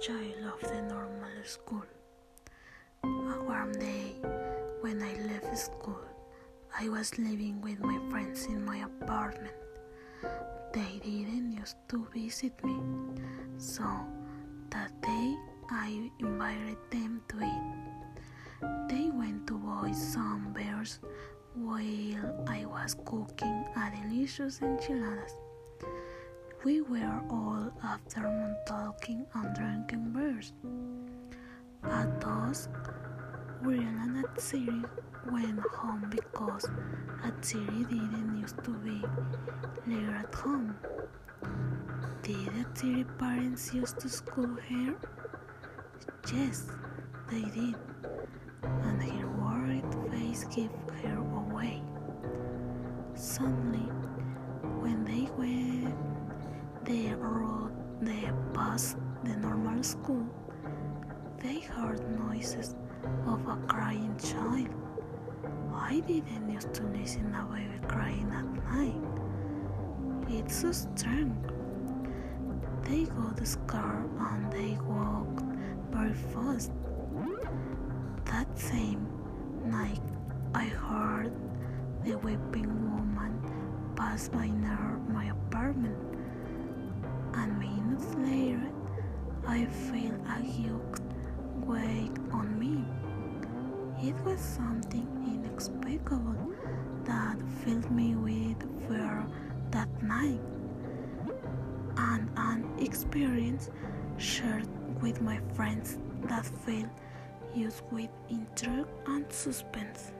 child of the normal school. A warm day when I left school, I was living with my friends in my apartment. They didn't used to visit me, so that day I invited them to eat. They went to boil some bears while I was cooking a delicious enchiladas. We were all afternoon talking and drinking beers. At dusk, Brian and Siri went home because Siri didn't used to be there at home. Did Siri parents used to school her? Yes, they did, and her worried face gave her away. Suddenly, the road they passed the normal school, they heard noises of a crying child. I didn't used to listen a baby crying at night. It's so strange. They got scared and they walked very fast. That same night, I heard the weeping woman pass by near my apartment, and minutes later, I felt a huge weight on me. It was something inexplicable that filled me with fear that night, and an experience shared with my friends that filled us with intrigue and suspense.